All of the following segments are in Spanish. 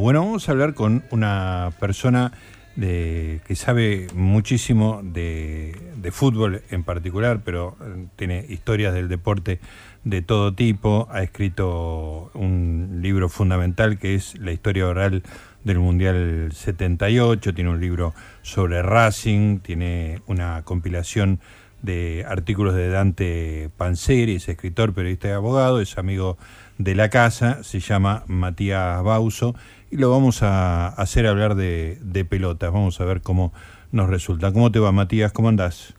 Bueno, vamos a hablar con una persona que sabe muchísimo de, fútbol en particular, pero eh, tiene historias del deporte de todo tipo. Ha escrito un libro fundamental que es La historia oral del Mundial 78, tiene un libro sobre Racing, tiene una compilación de artículos de Dante Panzeri, es escritor, periodista y abogado, es amigo de la casa, se llama Matías Bauso, y lo vamos a hacer hablar de, de pelotas, vamos a ver cómo nos resulta. ¿Cómo te va, Matías? ¿Cómo andás?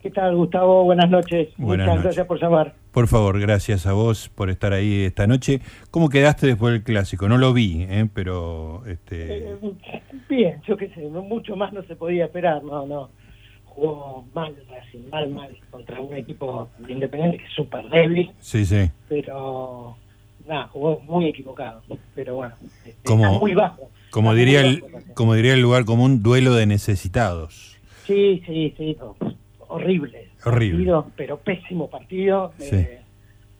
¿Qué tal, Gustavo? Buenas noches. Buenas Muchas gracias por llamar. Por favor, gracias a vos por estar ahí esta noche. ¿Cómo quedaste después del clásico? No lo vi, ¿eh? pero... Este... Eh, bien, yo qué sé, mucho más no se podía esperar, no, no. Jugó mal, mal, mal, contra un equipo independiente que es súper débil. Sí, sí. Pero nada, jugó muy equivocado, pero bueno, este, como, muy bajo. Como diría, el, como diría el lugar común, duelo de necesitados. Sí, sí, sí, horrible. Horrible. pero pésimo partido, eh,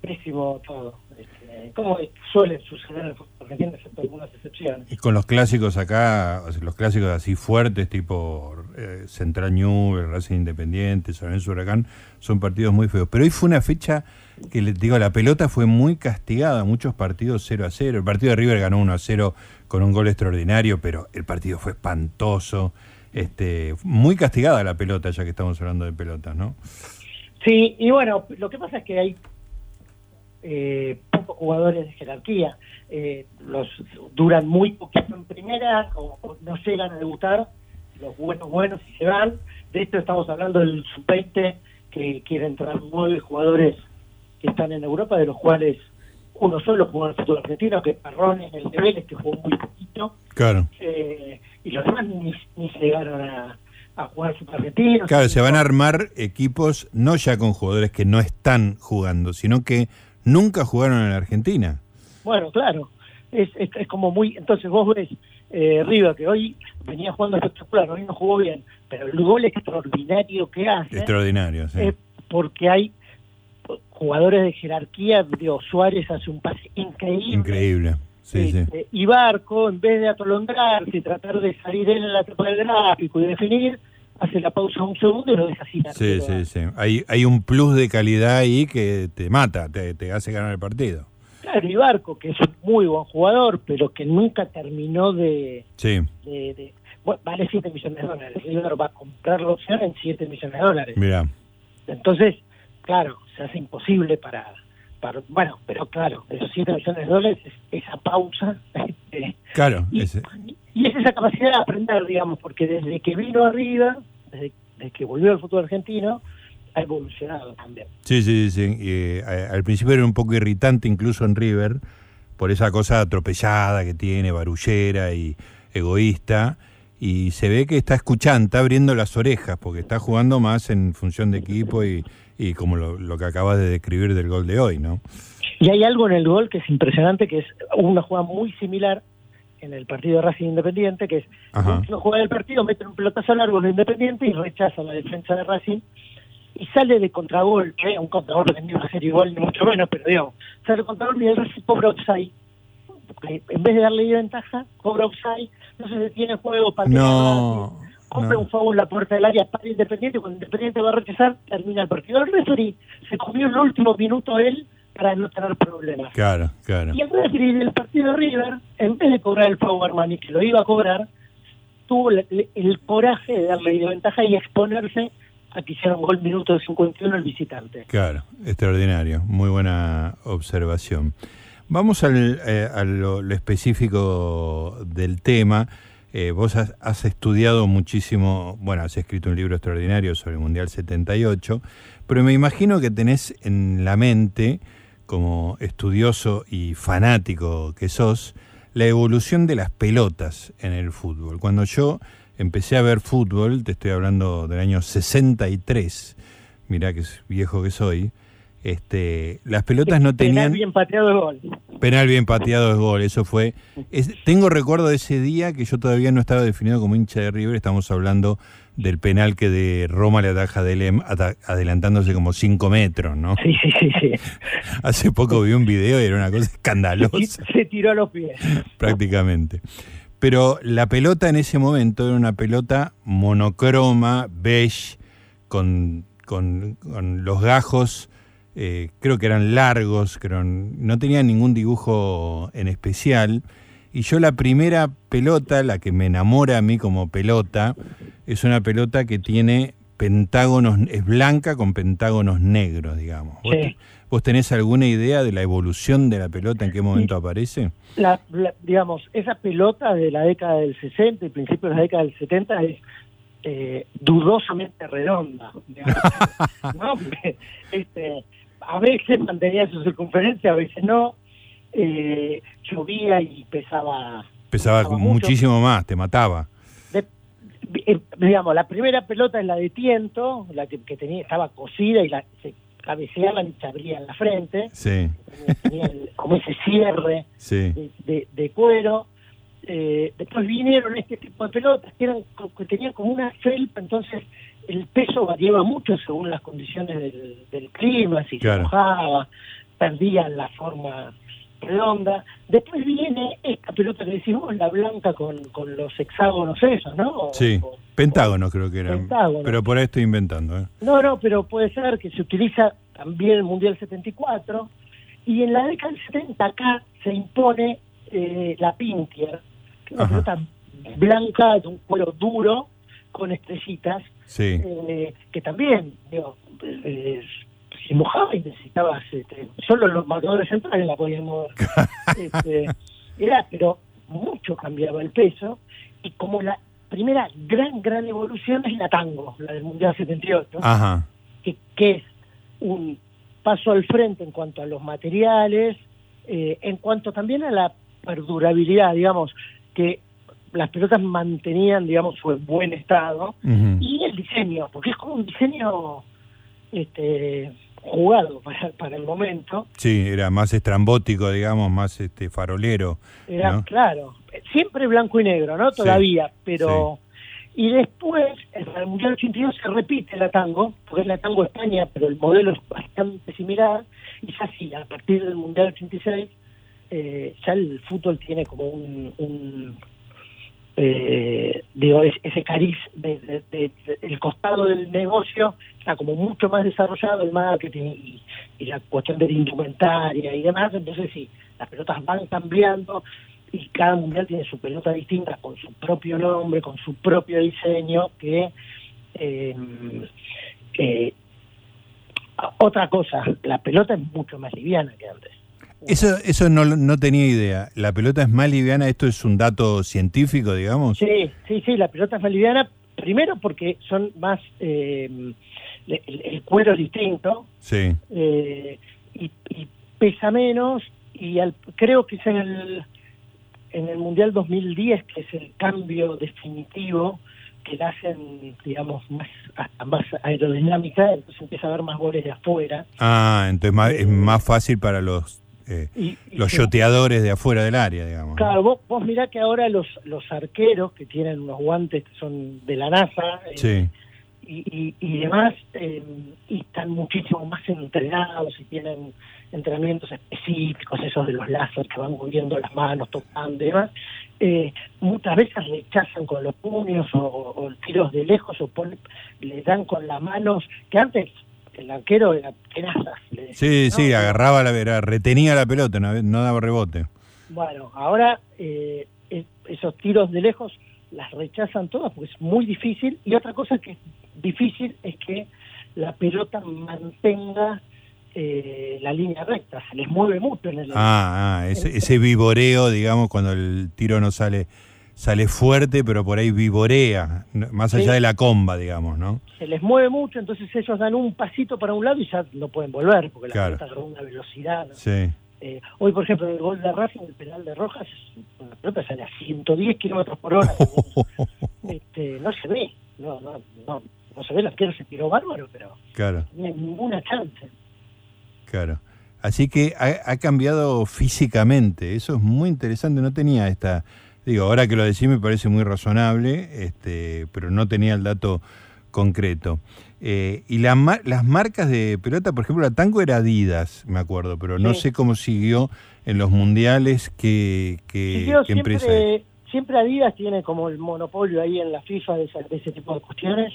pésimo todo. Este, como suele suceder en el fútbol argentino, excepto algunas excepciones. Y con los clásicos acá, los clásicos así fuertes, tipo eh, Central New, Racing Independiente, San Lorenzo Huracán, son partidos muy feos. Pero hoy fue una fecha que les digo, la pelota fue muy castigada, muchos partidos 0 a 0. El partido de River ganó 1 a 0 con un gol extraordinario, pero el partido fue espantoso. Este, muy castigada la pelota, ya que estamos hablando de pelotas, ¿no? Sí, y bueno, lo que pasa es que hay eh, pocos jugadores de jerarquía. Eh, los duran muy poquito en primera, o, no llegan a debutar, los buenos buenos y se van. De esto estamos hablando del sub-20, que quiere entrar nueve jugadores que están en Europa, de los cuales uno solo jugó en el fútbol argentino, que es en el nivel que jugó muy poquito. Claro. Eh, y los demás ni, ni llegaron a, a jugar fútbol argentino. Claro, se van a armar equipos no ya con jugadores que no están jugando, sino que nunca jugaron en la Argentina. Bueno, claro. Es, es, como muy. Entonces vos ves eh, River, que hoy venía jugando espectacular, hoy no jugó bien, pero el gol extraordinario que hace. Extraordinario, sí. Es porque hay jugadores de jerarquía, Dios, Suárez hace un pase increíble. Increíble. Sí, sí. Este, y Barco, en vez de atolondrarse y tratar de salir él en la etapa del gráfico y definir, hace la pausa un segundo y lo deja así. Sí, sí, sí. Hay, hay un plus de calidad ahí que te mata, te, te hace ganar el partido. Claro, y Barco, que es un muy buen jugador, pero que nunca terminó de... Sí. de, bueno, vale 7 millones de dólares. River va a comprar la opción en 7 millones de dólares. Mira. Entonces, claro, se hace imposible para, para bueno, pero claro, esos 7 millones de dólares, esa pausa. Este, claro, y, es esa capacidad de aprender, digamos, porque desde que vino arriba, desde, que volvió al fútbol argentino, ha evolucionado también. Sí, sí, sí. Eh, al principio era un poco irritante, incluso en River, por esa cosa atropellada que tiene, barullera y egoísta y se ve que está escuchando, está abriendo las orejas, porque está jugando más en función de equipo y, y como lo, que acabas de describir del gol de hoy, ¿no? Y hay algo en el gol que es impresionante, que es una jugada muy similar en el partido de Racing Independiente, que es no juega el partido, mete un pelotazo largo de Independiente y rechaza la defensa de Racing y sale de contragol, que un contragol que tenía una serie igual ni mucho menos, pero digamos, sale de contragol y el Racing cobra offside. En vez de darle ventaja, cobra offside no se detiene el juego para no, compra un favor en la puerta del área para Independiente, cuando Independiente va a rechazar, termina el partido. El referee se comió el último minuto él para no tener problemas. Claro, claro. Y el referee del partido de River, en vez de cobrar el favor Armani, que lo iba a cobrar, tuvo el, coraje de darle de ventaja y exponerse a que hiciera un gol minuto de 51 el visitante. Claro, extraordinario, muy buena observación. Vamos al, eh, a lo, específico del tema. Eh, vos has, estudiado muchísimo, bueno, has escrito un libro extraordinario sobre el Mundial 78, pero me imagino que tenés en la mente, como estudioso y fanático que sos, la evolución de las pelotas en el fútbol. Cuando yo empecé a ver fútbol, te estoy hablando del año 63, mirá que viejo que soy, Este, las pelotas no tenían. Bien pateado es gol. Penal bien pateado es gol, eso fue. tengo recuerdo de ese día que yo todavía no estaba definido como hincha de River, estamos hablando del penal que de Roma le ataja a Delem adelantándose como 5 metros, ¿no? Sí, sí, sí, sí. Hace poco vi un video y era una cosa escandalosa. Se tiró a los pies. Prácticamente. Pero la pelota en ese momento era una pelota monocroma, beige, con, con, con los gajos eh, creo que eran largos, no tenían ningún dibujo en especial. Y yo la primera pelota, la que me enamora a mí como pelota, es una pelota que tiene pentágonos, es blanca con pentágonos negros, digamos. ¿Vos, tenés alguna idea de la evolución de la pelota, en qué momento aparece? La, digamos, esa pelota de la década del 60 y principios de la década del 70 es eh, dudosamente redonda. ¿no? este, a veces mantenía su circunferencia, a veces no. Eh, llovía y pesaba. Pesaba, muchísimo más, te mataba. Eh, digamos, la primera pelota es la de tiento, la que, tenía estaba cosida y la, se cabeceaban y se abría en la frente. Sí. Tenía como ese cierre de, cuero. Eh, después vinieron este tipo de pelotas que, eran, que tenían como una felpa, entonces el peso variaba mucho según las condiciones del, clima, si se mojaba, perdía la forma redonda. Después viene esta pelota que decimos, la blanca con, los hexágonos esos, ¿no? sí, pentágonos creo que eran. Pero por ahí estoy inventando. ¿eh? No, no, pero puede ser que se utiliza también el Mundial 74. Y en la década del 70 acá se impone eh, la Pintier, que es una pelota blanca de un cuero duro con estrellitas, eh, que también, digo, eh, se mojaba y necesitabas, este, solo los marcadores centrales la podían mover. este, era, pero mucho cambiaba el peso, y como la primera gran, gran evolución es la tango, la del Mundial 78, Que, que es un paso al frente en cuanto a los materiales, eh, en cuanto también a la perdurabilidad, digamos, que las pelotas mantenían, digamos, su buen estado y el diseño, porque es como un diseño este, jugado para, para el momento. Sí, era más estrambótico, digamos, más este farolero. Era, claro, siempre blanco y negro, ¿no? Todavía, pero... Y después, en el Mundial 82 se repite la tango, porque es la tango España, pero el modelo es bastante similar, y ya sí, a partir del Mundial 86, eh, ya el fútbol tiene como un eh, digo, ese cariz de, el costado del negocio está como mucho más desarrollado el marketing y, la cuestión de la indumentaria y demás, entonces sí, las pelotas van cambiando y cada mundial tiene su pelota distinta con su propio nombre, con su propio diseño, que eh, eh, otra cosa, la pelota es mucho más liviana que antes. Eso, eso no, no tenía idea. ¿La pelota es más liviana? ¿Esto es un dato científico, digamos? Sí, sí, sí, la pelota es más liviana. Primero porque son más... Eh, el, cuero es distinto. Sí. Eh, y, pesa menos. Y al, creo que es en el, en el Mundial 2010, que es el cambio definitivo, que la hacen, digamos, más, más aerodinámica, entonces empieza a haber más goles de afuera. Ah, entonces es más fácil para los eh, los yoteadores de afuera del área, digamos. Claro, vos, vos mirá que ahora los, los arqueros que tienen unos guantes que son de la NASA eh, y, y, demás, eh, y están muchísimo más entrenados y tienen entrenamientos específicos, esos de los láser que van moviendo las manos, tocando y demás, muchas veces rechazan con los puños o, tiros de lejos o le dan con las manos, que antes el arquero era tenazas. Sí, sí, agarraba la vera, retenía la pelota, no, daba rebote. Bueno, ahora eh, esos tiros de lejos las rechazan todas porque es muy difícil. Y otra cosa que es difícil es que la pelota mantenga eh, la línea recta, se les mueve mucho en el... Ah, ah ese, ese vivoreo, digamos, cuando el tiro no sale sale fuerte, pero por ahí vivorea, más allá de la comba, digamos, ¿no? Se les mueve mucho, entonces ellos dan un pasito para un lado y ya no pueden volver, porque la pelota agarró una velocidad. Sí. Eh, hoy, por ejemplo, el gol de Racing, el penal de Rojas, la pelota sale a 110 kilómetros por hora. este, no se ve, no, no, no, no se ve, la izquierda se tiró bárbaro, pero claro. no hay ninguna chance. Claro. Así que ha, cambiado físicamente, eso es muy interesante, no tenía esta, digo, ahora que lo decís me parece muy razonable, este, pero no tenía el dato concreto. Eh, y las marcas de pelota, por ejemplo, la Tango era Adidas, me acuerdo, pero no sé cómo siguió en los mundiales, qué, qué, empresa Siempre Adidas tiene como el monopolio ahí en la FIFA de, ese tipo de cuestiones.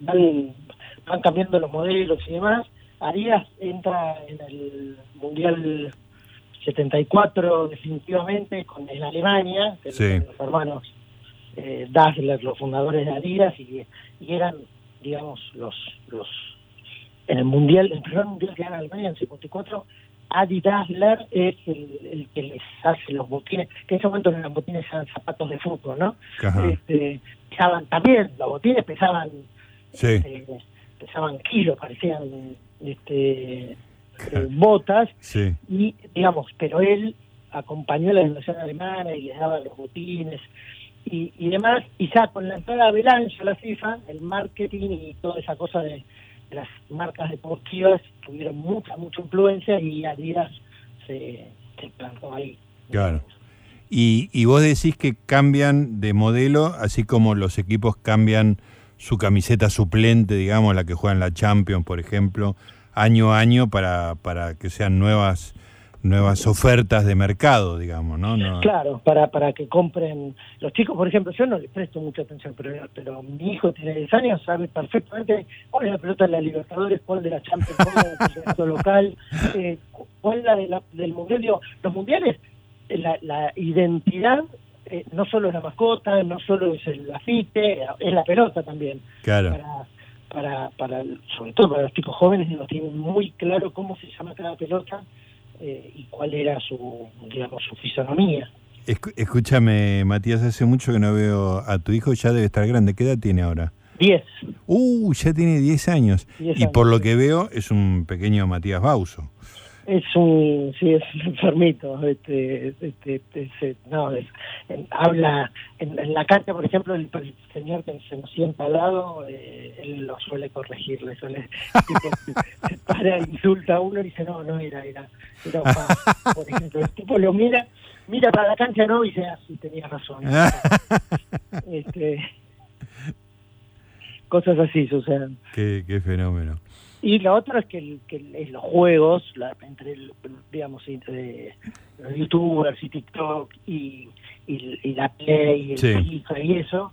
van, van cambiando los modelos y demás. Adidas entra en el Mundial 74 definitivamente con en Alemania, los hermanos eh, Dassler, los fundadores de Adidas, y, eran, digamos, los los en el mundial, el primer mundial que gana Alemania en el 54, Adi Dassler es el, que les hace los botines, que en ese momento los botines eran zapatos de fútbol, ¿no? Este, pesaban también, los botines pesaban, este, pesaban kilos, parecían este, eh, botas, y digamos, pero él acompañó a la Revolución Alemana y les daba los botines, y, demás, y ya con la entrada de Belange a la FIFA, el marketing y toda esa cosa de, las marcas deportivas tuvieron mucha, mucha influencia y Adidas se, se plantó ahí. Claro. Y, y vos decís que cambian de modelo, así como los equipos cambian su camiseta suplente, digamos, la que juega en la Champions, por ejemplo, año a año para, para que sean nuevas nuevas ofertas de mercado, digamos, ¿no? Claro, para, para que compren los chicos, por ejemplo, yo no les presto mucha atención, pero, pero mi hijo tiene 10 años, sabe perfectamente cuál es la pelota de la Libertadores, cuál de la Champions, cuál es la local, eh, cuál la, de la del Mundial. los mundiales, la, la identidad eh, no solo es la mascota, no solo es el afite, es la pelota también. Claro. Para, para, para, sobre todo para los chicos jóvenes, no tienen muy claro cómo se llama cada pelota eh, y cuál era su, digamos, su fisonomía. Escúchame, Matías, hace mucho que no veo a tu hijo, ya debe estar grande. ¿Qué edad tiene ahora? Diez. Uh, ya tiene diez años. y por lo que veo es un pequeño Matías Bauso. Es un, sí, es un enfermito. Este, este, este no, habla en, la cancha, por ejemplo, el, señor que se nos sienta al lado, eh, él lo suele corregir, le suele, se para, insulta a uno y dice, no, no era, era, era por ejemplo. El tipo lo mira, mira para la cancha, no, y dice, ah, sí, tenía razón. este, cosas así suceden. Qué, qué fenómeno. Y lo otro es que, que los juegos, la, entre, digamos, entre los youtubers y TikTok y, y, la Play y el FIFA y eso,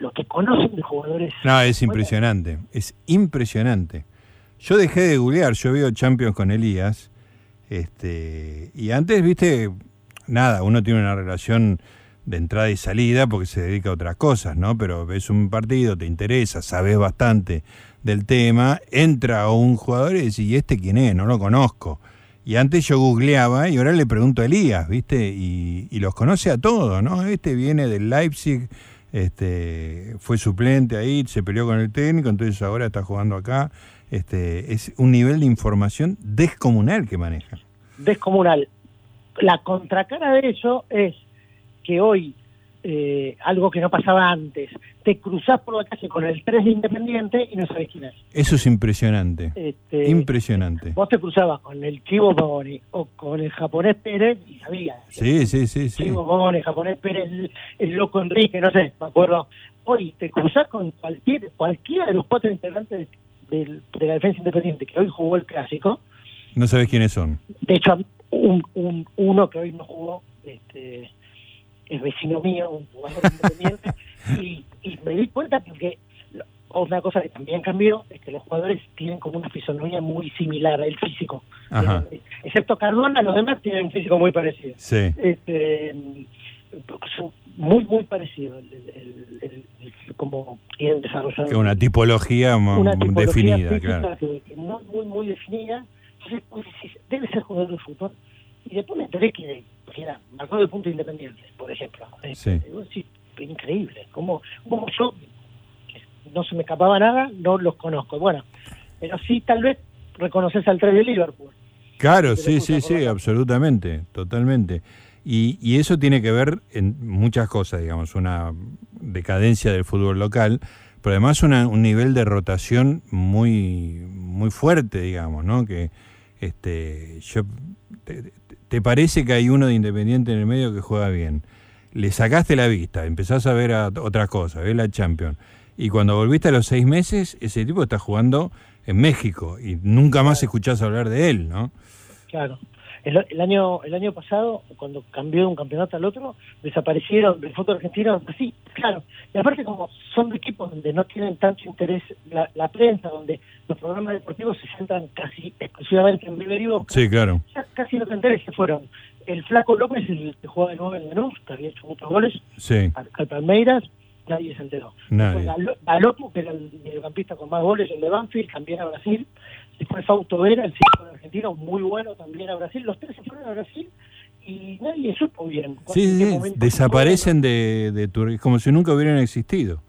lo que conocen de jugadores... No, es impresionante, es impresionante. Yo dejé de googlear, yo veo Champions con Elías, este, y antes, viste, nada, uno tiene una relación de entrada y salida porque se dedica a otras cosas, ¿no? Pero ves un partido, te interesa, sabes bastante del tema, entra un jugador y dice, ¿y este quién es? No lo conozco. Y antes yo googleaba y ahora le pregunto a Elías, ¿viste? Y, los conoce a todos, ¿no? Este viene del Leipzig, este, fue suplente ahí, se peleó con el técnico, entonces ahora está jugando acá. Este, es un nivel de información descomunal que maneja. Descomunal. La contracara de eso es que hoy eh, algo que no pasaba antes. Te cruzás por la calle con el 3 de Independiente y no sabes quién es. Eso es impresionante. Este, impresionante. Vos te cruzabas con el Chivo Pagoni o con el japonés Pérez y sabías. Sí, sí, sí. sí. Chivo Pagoni, el japonés Pérez, el, loco Enrique, no sé, me acuerdo. Hoy te cruzás con cualquier cualquiera de los cuatro integrantes de, la defensa independiente que hoy jugó el clásico. No sabes quiénes son. De hecho, un, un, uno que hoy no jugó, este, es vecino mío, un jugador independiente, y, me di cuenta que otra cosa que también cambió es que los jugadores tienen como una fisonomía muy similar al físico. Eh, excepto Cardona, los demás tienen un físico muy parecido. Sí. Este, son muy, muy parecidos. como quieren desarrollar. Una tipología, una definida, claro. muy, muy, muy definida. Entonces, debe ser jugador de fútbol. Y después me enteré que era marcó de punto independiente, por ejemplo. Sí. sí increíble. Como, como yo, no se me escapaba nada, no los conozco. Bueno, pero sí, tal vez reconoces al 3 de Liverpool. Claro, sí, sí, sí, absolutamente, totalmente. Y, y, eso tiene que ver en muchas cosas, digamos, una decadencia del fútbol local, pero además un nivel de rotación muy, muy fuerte, digamos, ¿no? Que este, yo, te, parece que hay uno de Independiente en el medio que juega bien. Le sacaste la vista, empezás a ver a otras cosas, ves la Champions. Y cuando volviste a los seis meses, ese tipo está jugando en México y nunca más escuchás hablar de él, ¿no? Claro. El, año el año pasado, cuando cambió de un campeonato al otro, desaparecieron del fútbol argentino, sí, claro. Y aparte como son equipos donde no tienen tanto interés la, prensa, donde los programas deportivos se centran casi exclusivamente en River y Sí, claro. casi los intereses fueron el Flaco López, el que juega de nuevo en Lanús, que había hecho muchos goles, sí. al, Palmeiras, nadie se enteró. Nadie. Galopo, que era el mediocampista con más goles, el de Banfield, también a Brasil. Después Fausto Vera, el ciclo argentino, muy bueno también a Brasil. Los tres se fueron a Brasil y nadie supo bien. Sí, sí desaparecen de, de como si nunca hubieran existido.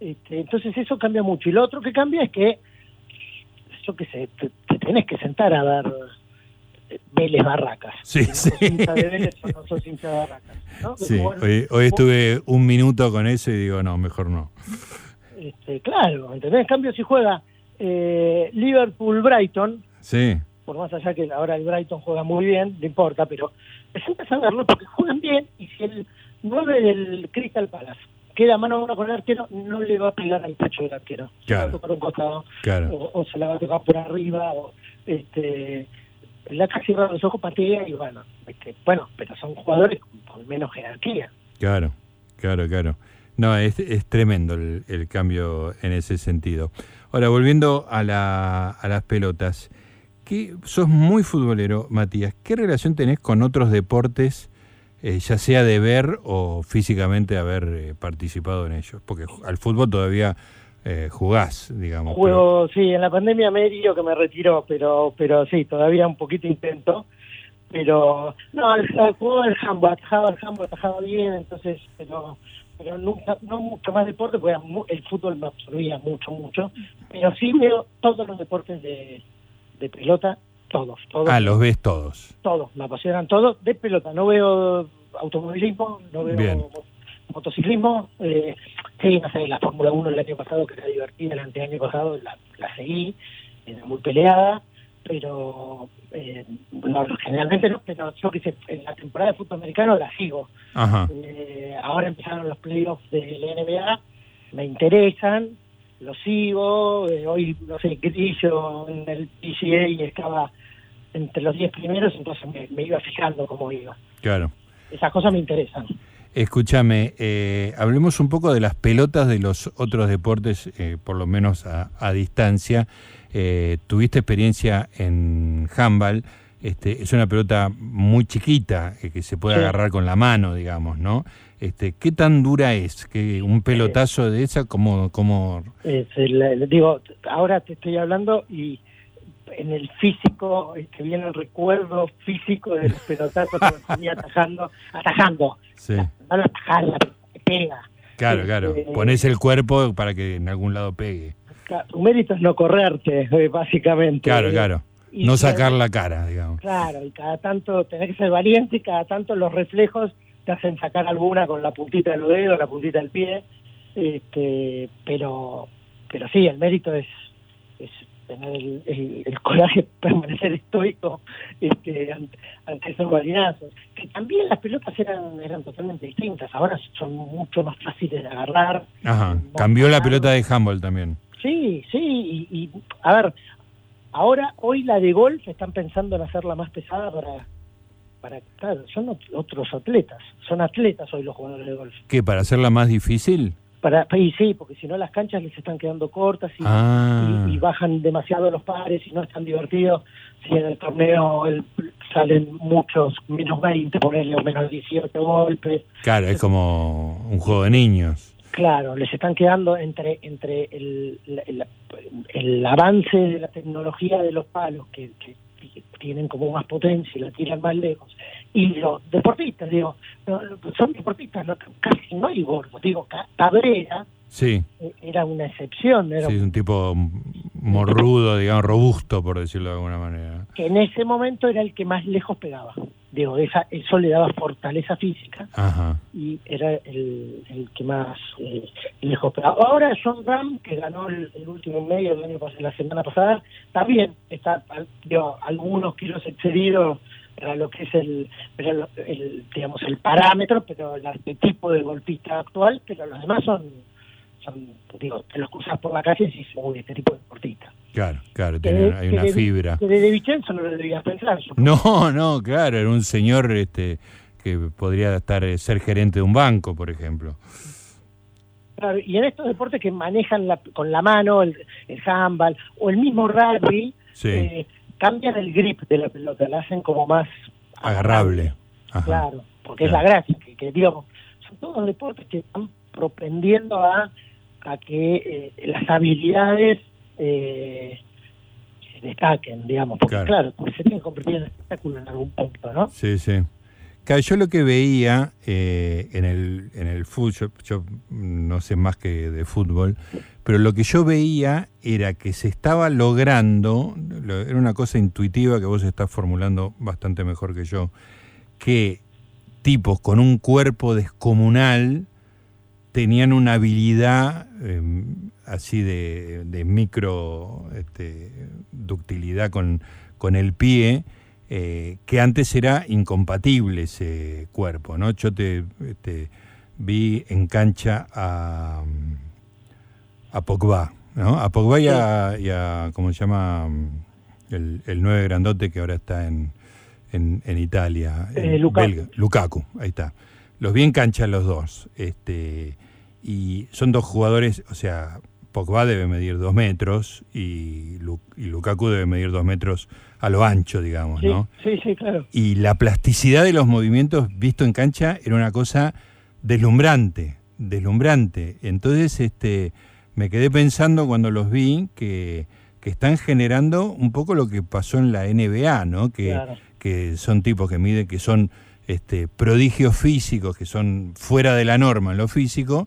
Este, entonces eso cambia mucho. Y lo otro que cambia es que, yo qué sé, te, tenés que sentar a dar eh, Vélez Barracas. Sí, sí. hoy, estuve un minuto con eso y digo, no, mejor no. Este, claro, ¿entendés? En cambio, si juega eh, Liverpool-Brighton, sí. por más allá que ahora el Brighton juega muy bien, no importa, pero es empezar a verlo porque juegan bien y si el 9 del Crystal Palace queda mano a mano con el arquero, no le va a pegar al pecho del arquero. Se va a tocar un costado, claro. o, se la va a tocar por arriba, o este la casi cierra los ojos, patea y bueno, este, bueno, pero son jugadores con, menos jerarquía. Claro, claro, claro. No, es, es tremendo el, el, cambio en ese sentido. Ahora, volviendo a, la, a las pelotas, que sos muy futbolero, Matías. ¿Qué relación tenés con otros deportes, eh, ya sea de ver o físicamente haber eh, participado en ellos? Porque al fútbol todavía eh, jugás, digamos. Juego, sí, en la pandemia me dio que me retiró, pero, pero sí, todavía un poquito intento. Pero, no, el, juego del handball, atajaba el handball, atajaba bien, entonces, pero pero nunca, no mucho más deporte, porque el fútbol me absorbía mucho, mucho, pero sí veo todos los deportes de, de pelota, todos, todos. Ah, los ves todos. Todos, me apasionan todos, de pelota, no veo automovilismo, no veo motociclismo, eh, sí, no sé, la Fórmula 1 el año pasado, que era divertida, el anteaño pasado la, la seguí, era muy peleada, pero eh, no, generalmente no, pero yo que sé, en la temporada de fútbol americano la sigo. Eh, ahora empezaron los playoffs de la NBA, me interesan, los sigo, eh, hoy, no sé, Grillo en el PCA estaba entre los 10 primeros, entonces me, iba fijando cómo iba. Claro. Esas cosas me interesan. Escúchame, eh, hablemos un poco de las pelotas de los otros deportes, por lo menos a, a distancia. Eh, tuviste experiencia en handball, este, es una pelota muy chiquita eh, que se puede agarrar con la mano, digamos, ¿no? Este, ¿Qué tan dura es? que ¿Un pelotazo de esa como...? como... digo, ahora te estoy hablando y en el físico, que viene el recuerdo físico del pelotazo que venía atajando, atajando. Sí. No atajar, pega. Claro, claro. Este, Pones el cuerpo para que en algún lado pegue tu mérito es no correrte, eh, básicamente. Claro, claro. no sacar la cara, digamos. Claro, y cada tanto tenés que ser valiente y cada tanto los reflejos te hacen sacar alguna con la puntita del dedo, la puntita del pie. Este, pero, pero sí, el mérito es, es tener el, coraje, permanecer estoico este, ante, esos balinazos. Que también las pelotas eran, eran totalmente distintas, ahora son mucho más fáciles de agarrar. Ajá, cambió la pelota de handball también. Sí, sí, y, a ver, ahora, hoy la de golf están pensando en hacerla más pesada para, para claro, son otros atletas, son atletas hoy los jugadores de golf. ¿Qué, para hacerla más difícil? Para, sí, sí, porque si no las canchas les están quedando cortas y, ah. bajan demasiado los pares y no es tan divertido. Si en el torneo salen muchos, menos 20, ponerle o menos 18 golpes. Claro, es como un juego de niños. Claro, les están quedando entre entre el, el, avance de la tecnología de los palos que, tienen como más potencia y la tiran más lejos y los deportistas, digo, son deportistas, casi no hay gordos, digo, Cabrera sí. E, era una excepción. Era sí, un, tipo morrudo, digamos, robusto, por decirlo de alguna manera. Que en ese momento era el que más lejos pegaba. Digo, esa, eso le daba fortaleza física y era el, el que más eh, lejos. Pero ahora John Ram, que ganó el, último medio el año la semana pasada, también está, digo, algunos kilos excedidos para lo que es el, el, digamos el parámetro, pero el arquetipo de golpista actual, pero los demás son, son digo, te los cruzas por la calle y dices, uy, este tipo de deportista. Claro, claro, tiene, hay una fibra. Que de, Vicenzo no lo debías pensar. No, no, claro, era un señor este que podría estar eh, ser gerente de un banco, por ejemplo. Claro, y en estos deportes que manejan con la mano, el, el handball o el mismo rugby, eh, cambian el grip de la pelota, la hacen como más agarrable. Claro, porque es la gracia, que, digamos, son todos deportes que están propendiendo a, a que eh, las habilidades eh, se destaquen, digamos, porque claro, se tiene que convertir en espectáculo en algún punto, ¿no? Sí, sí. yo lo que veía eh, en, el, en el fútbol, yo, no sé más que de fútbol, pero lo que yo veía era que se estaba logrando, era una cosa intuitiva que vos estás formulando bastante mejor que yo, que tipos con un cuerpo descomunal tenían una habilidad em, así de, micro este, ductilidad con, con el pie, eh, que antes era incompatible ese cuerpo, ¿no? Yo te, este, vi en cancha a, a Pogba, ¿no? A Pogba y a, ¿cómo se llama? El, el nueve grandote que ahora está en, en, Italia, eh, Lukaku. Lukaku, ahí está. Los vi en cancha los dos, este, y son dos jugadores, o sea, Pogba debe medir dos metros y, Lukaku debe medir dos metros a lo ancho, digamos, ¿no? Sí, sí, claro. Y la plasticidad de los movimientos visto en cancha era una cosa deslumbrante, deslumbrante. Entonces, este, me quedé pensando cuando los vi que, que están generando un poco lo que pasó en la NBA, ¿no? Que, que son tipos que miden, que son este, prodigios físicos, que son fuera de la norma en lo físico,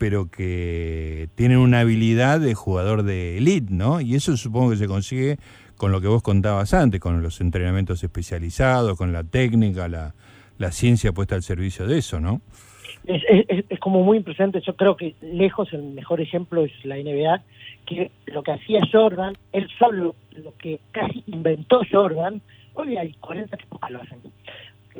pero que tienen una habilidad de jugador de elite, ¿no? Y eso supongo que se consigue con lo que vos contabas antes, con los entrenamientos especializados, con la técnica, la, ciencia puesta al servicio de eso, ¿no? Es, es, como muy impresionante, yo creo que lejos el mejor ejemplo es la NBA, que lo que hacía Jordan, él solo, lo que casi inventó Jordan, hoy hay 40 tipos que lo hacen.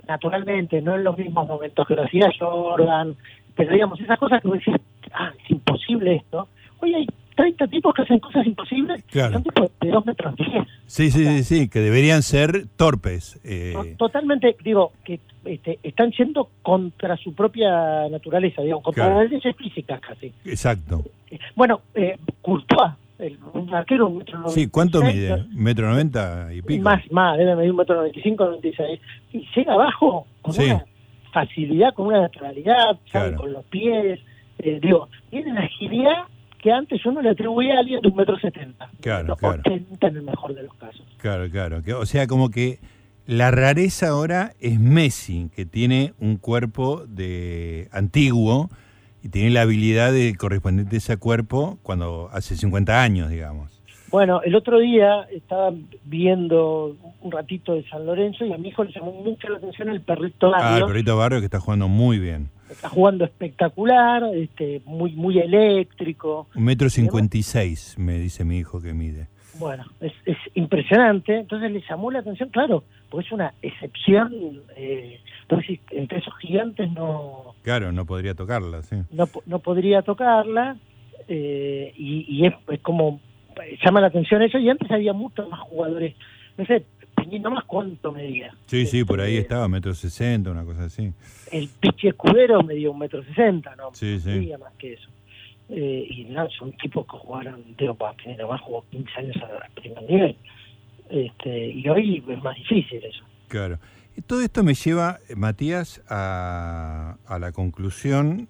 Naturalmente, no en los mismos momentos que lo hacía Jordan, pero digamos, esas cosas que vos decís, ah, es imposible esto. Hoy hay 30 tipos que hacen cosas imposibles, son tipos de 2 metros 10. Sí, sí, sí, sí, que deberían ser torpes. Eh. Totalmente, digo, que este, están yendo contra su propia naturaleza, digamos, contra las leyes físicas casi. Exacto. Bueno, eh, Courtois, el, un arquero, un metro Sí, ¿cuánto mide? ¿Metro noventa y pico? Más, más, debe medir un metro noventa y cinco, noventa y seis. Y llega abajo con una facilidad, con una naturalidad, con los pies, eh, digo, tiene una agilidad que antes uno le atribuía a alguien de un metro setenta. Claro, claro. en el mejor de los casos. Claro, claro. o sea, como que la rareza ahora es Messi, que tiene un cuerpo de antiguo y tiene la habilidad de correspondiente a ese cuerpo cuando hace 50 años, digamos. Bueno, el otro día estaba viendo un ratito de San Lorenzo y a mi hijo le llamó mucho la atención el perrito Barrio. Ah, el perrito Barrio que está jugando muy bien. Está jugando espectacular, este, muy muy eléctrico. Un metro cincuenta y seis, me dice mi hijo que mide. Bueno, es, es impresionante. Entonces le llamó la atención, claro, porque es una excepción. Eh, entonces, entre esos gigantes no... Claro, no podría tocarla, sí. No, no podría tocarla eh, y, y es, es como llama la atención eso y antes había muchos más jugadores, no sé, teniendo más cuánto medía. Sí, sí, por ahí estaba, metro sesenta, una cosa así. El Pichi Escudero medía un metro sesenta, ¿no? Sí, sí. más que eso. Eh, y no, son tipos que jugaron, tener más jugó 15 años a primer nivel. Este, y hoy es más difícil eso. Claro. Y todo esto me lleva, Matías, a, a la conclusión,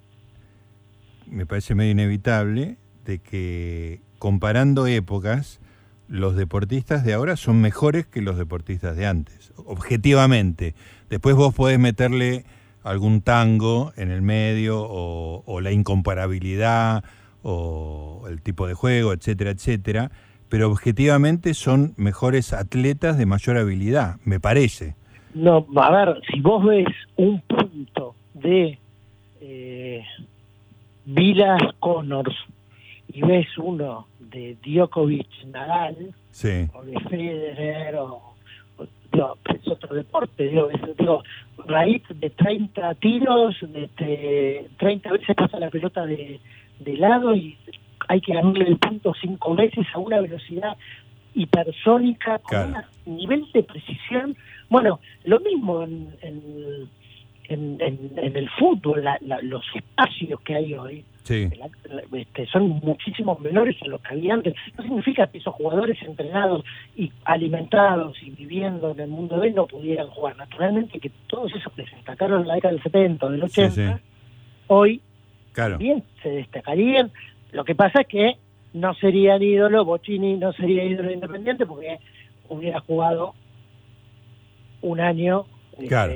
me parece medio inevitable, de que comparando épocas, los deportistas de ahora son mejores que los deportistas de antes, objetivamente. Después vos podés meterle algún tango en el medio o, la incomparabilidad o el tipo de juego, etcétera, etcétera, pero objetivamente son mejores atletas de mayor habilidad, me parece. No, a ver, si vos ves un punto de eh, Vilas Connors y ves uno de Djokovic Nadal o de Federer o, es otro deporte digo, digo raíz de 30 tiros de, 30 veces pasa la pelota de, de lado y hay que ganarle el punto cinco veces a una velocidad hipersónica con un nivel de precisión. Bueno lo mismo en, en en, en, el fútbol, los espacios que hay hoy este, son muchísimos menores a los que había antes. No significa que esos jugadores entrenados y alimentados y viviendo en el mundo de hoy no pudieran jugar. Naturalmente que todos esos que se destacaron en la década del 70 o del 80, hoy bien se destacarían. Lo que pasa es que no serían ídolo, Bocini no sería ídolo independiente porque hubiera jugado un año Claro,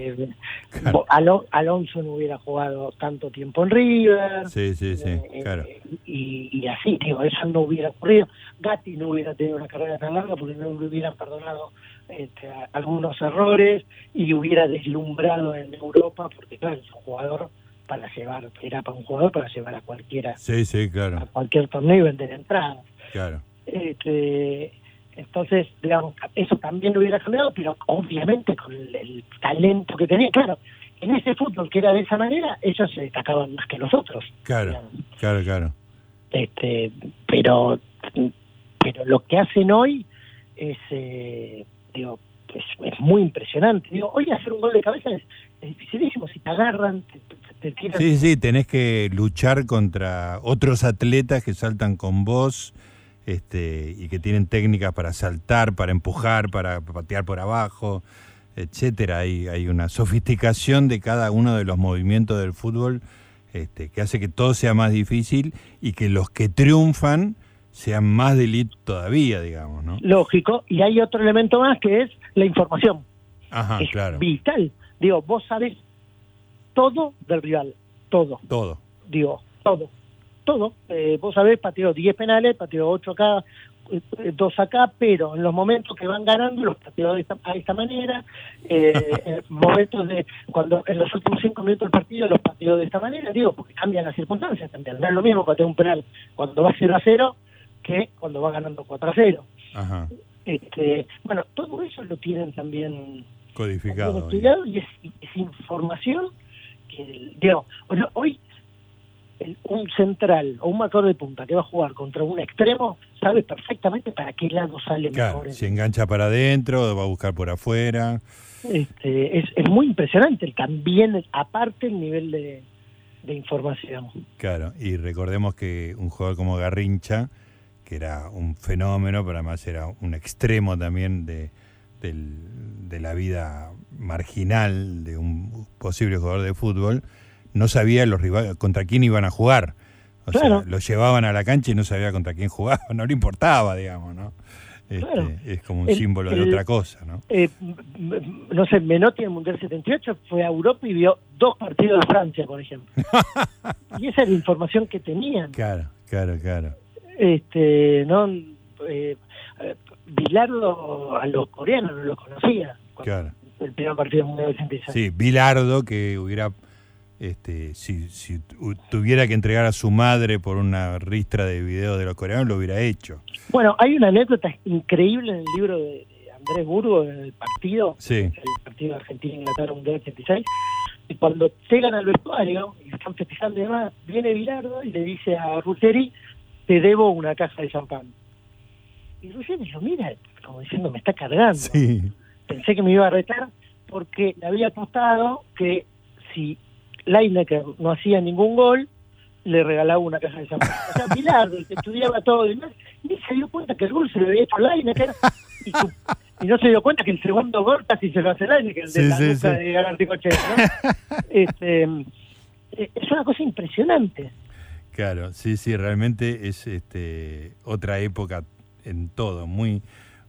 Alonso no hubiera jugado tanto tiempo en River. Sí, sí, sí, eh, claro. Y, así, digo, eso no hubiera ocurrido. Gatti no hubiera tenido una carrera tan larga porque no le hubieran perdonado este, algunos errores y hubiera deslumbrado en Europa porque, claro, es un jugador para llevar, era para un jugador para llevar a cualquiera. Sí, sí, claro. A cualquier torneo y vender entradas. Claro. Este, entonces, digamos, eso también lo hubiera cambiado, pero obviamente con el, talento que tenía, claro, en ese fútbol que era de esa manera, ellos se destacaban más que los otros. Claro, claro, claro. Este, pero, pero lo que hacen hoy es, eh, digo, es, muy impresionante. Digo, hoy hacer un gol de cabeza es, dificilísimo, si te agarran, te, tiran. Sí, sí, tenés que luchar contra otros atletas que saltan con vos este, y que tienen técnicas para saltar, para empujar, para patear por abajo, etcétera. Hay, hay una sofisticación de cada uno de los movimientos del fútbol este, que hace que todo sea más difícil y que los que triunfan sean más de todavía, digamos, ¿no? Lógico. Y hay otro elemento más que es la información. Ajá, es claro. Vital. Digo, vos sabés todo del rival. Todo. Todo. Digo, todo todo. Eh, vos sabés, pateó 10 penales, pateó 8 acá, 2 eh, acá, pero en los momentos que van ganando los pateó de esta, a esta manera, eh, en momentos de, cuando en los últimos 5 minutos del partido los pateó de esta manera, digo, porque cambian las circunstancias también. No es lo mismo patear un penal cuando va 0 a 0 que cuando va ganando 4 a 0. Ajá. Este, bueno, todo eso lo tienen también codificado. estudiado y es, es información que, digo, bueno, hoy un central o un marcador de punta que va a jugar contra un extremo sabe perfectamente para qué lado sale mejor. Si engancha para adentro, va a buscar por afuera. Este, es, es muy impresionante también, aparte el nivel de, de información. Claro, y recordemos que un jugador como Garrincha, que era un fenómeno, pero además era un extremo también de, de la vida marginal de un posible jugador de fútbol, no sabía los rivales, contra quién iban a jugar. O sea, lo llevaban a la cancha y no sabía contra quién jugaba, no le importaba, digamos, ¿no? Este, es como un símbolo de otra cosa, ¿no? Eh, no sé, Menotti en el Mundial 78 fue a Europa y vio dos partidos de Francia, por ejemplo. y esa es la información que tenían. Claro, claro, claro. Este, no, eh, Bilardo a los coreanos no los conocía. Claro. El primer partido del Mundial 86. Sí, Bilardo que hubiera este, si, si, tuviera que entregar a su madre por una ristra de videos de los coreanos, lo hubiera hecho. Bueno, hay una anécdota increíble en el libro de Andrés Burgo, en el partido, el partido Argentina-Inglaterra Mundial 86, y cuando llegan al vestuario y están festejando y demás, viene Bilardo y le dice a Ruggeri, te debo una caja de champán. Y Ruggeri lo mira como diciendo, me está cargando. Pensé que me iba a retar porque le había apostado que si Lineker no hacía ningún gol, le regalaba una caja de champán. O sea, Pilar, que estudiaba todo y ni se dio cuenta que el gol se lo había hecho Lineker y, y, no se dio cuenta que el segundo gol casi se lo hace Lineker, el de la sí, de Galarticochea, ¿no? este, eh, es una cosa impresionante. Claro, sí, sí, realmente es este otra época en todo, muy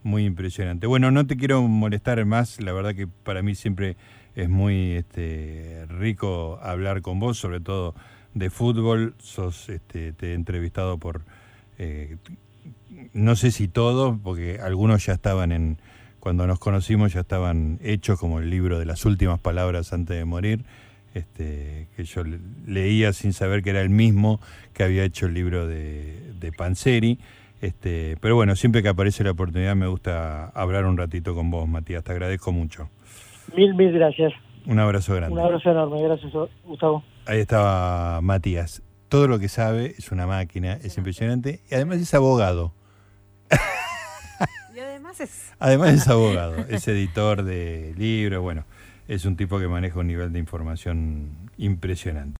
muy impresionante. Bueno, no te quiero molestar más, la verdad que para mí siempre es muy este, rico hablar con vos, sobre todo de fútbol. Sos, este, te he entrevistado por, eh, no sé si todos, porque algunos ya estaban en cuando nos conocimos ya estaban hechos como el libro de las últimas palabras antes de morir, este, que yo leía sin saber que era el mismo que había hecho el libro de, de Panzeri. Este, pero bueno, siempre que aparece la oportunidad me gusta hablar un ratito con vos, Matías. Te agradezco mucho. Mil, mil gracias. Un abrazo grande. Un abrazo enorme. Gracias, Gustavo. Ahí estaba Matías. Todo lo que sabe es una máquina, es impresionante y además es abogado. Y además es... Además es abogado, es editor de libros, bueno, es un tipo que maneja un nivel de información impresionante.